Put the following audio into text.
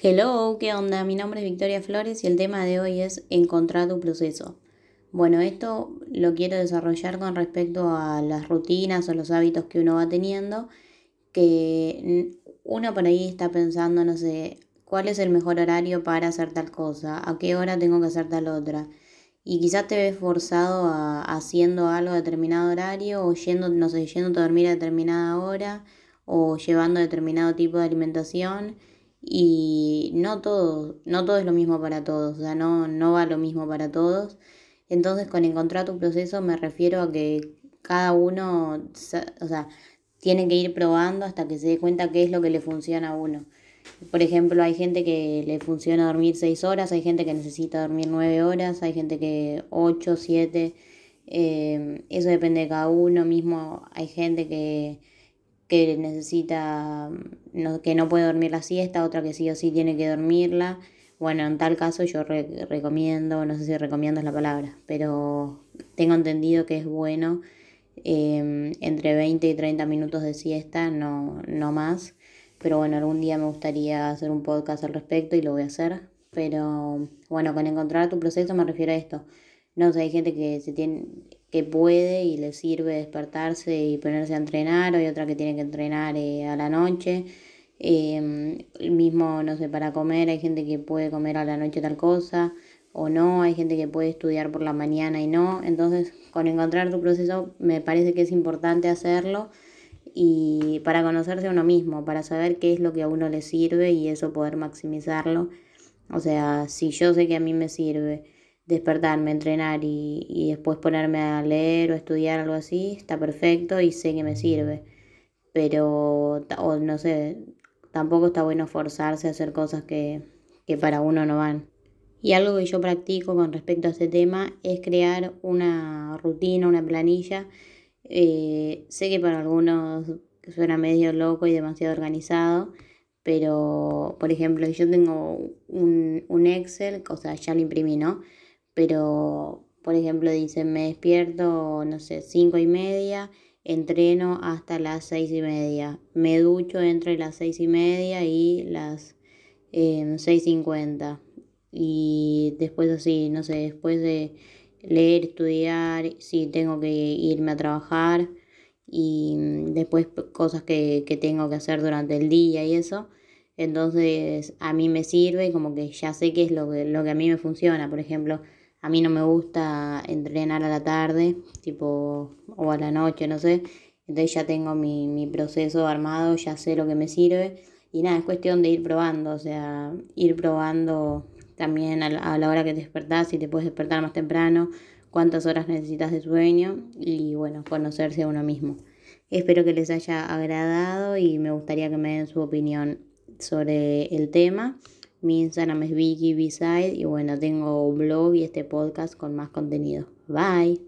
Hello, ¿qué onda? Mi nombre es Victoria Flores y el tema de hoy es encontrar tu proceso. Bueno, esto lo quiero desarrollar con respecto a las rutinas o los hábitos que uno va teniendo, que uno por ahí está pensando, no sé, cuál es el mejor horario para hacer tal cosa, a qué hora tengo que hacer tal otra. Y quizás te ves forzado a haciendo algo a determinado horario o yendo, no sé, yendo a dormir a determinada hora o llevando determinado tipo de alimentación y no todo, no todo es lo mismo para todos, o sea, no, no va lo mismo para todos. Entonces, con encontrar tu proceso me refiero a que cada uno, o sea, tiene que ir probando hasta que se dé cuenta qué es lo que le funciona a uno. Por ejemplo, hay gente que le funciona dormir 6 horas, hay gente que necesita dormir 9 horas, hay gente que 8, 7, eh, eso depende de cada uno mismo. Hay gente que que necesita, no, que no puede dormir la siesta, otra que sí o sí tiene que dormirla. Bueno, en tal caso yo recomiendo, no sé si recomiendo es la palabra, pero tengo entendido que es bueno em, entre 20 y 30 minutos de siesta, no, no más. Pero bueno, algún día me gustaría hacer un podcast al respecto y lo voy a hacer. Pero bueno, con encontrar tu proceso me refiero a esto. No sé, hay gente que se tiene, que puede y le sirve despertarse y ponerse a entrenar, hay otra que tiene que entrenar eh, a la noche. Eh, mismo, no sé, para comer, hay gente que puede comer a la noche tal cosa o no, hay gente que puede estudiar por la mañana y no. Entonces, con encontrar tu proceso me parece que es importante hacerlo y para conocerse a uno mismo, para saber qué es lo que a uno le sirve y eso poder maximizarlo. O sea, si yo sé que a mí me sirve despertarme, entrenar y, después ponerme a leer o estudiar algo así, está perfecto y sé que me sirve. Pero, o no sé, tampoco está bueno forzarse a hacer cosas que, para uno no van. Y algo que yo practico con respecto a este tema es crear una rutina, una planilla. Eh, sé que para algunos suena medio loco y demasiado organizado, pero por ejemplo, yo tengo un, un Excel, o sea, ya lo imprimí, ¿no? Pero por ejemplo dice me despierto, no sé, cinco y media, entreno hasta las seis y media, me ducho entre las seis y media y las eh, seis cincuenta y después así, no sé, después de leer, estudiar, si tengo que irme a trabajar y después cosas que, que tengo que hacer durante el día y eso. Entonces a mí me sirve como que ya sé qué es lo que, lo que a mí me funciona. Por ejemplo, a mí no me gusta entrenar a la tarde, tipo, o a la noche, no sé. Entonces ya tengo mi, mi proceso armado, ya sé lo que me sirve. Y nada, es cuestión de ir probando, o sea, ir probando también a la, hora que te despertás, si te puedes despertar más temprano, cuántas horas necesitas de sueño y bueno, conocerse a uno mismo. Espero que les haya agradado y me gustaría que me den su opinión sobre el tema. Mi Instagram es Vicky y bueno, tengo un blog y este podcast con más contenido. Bye.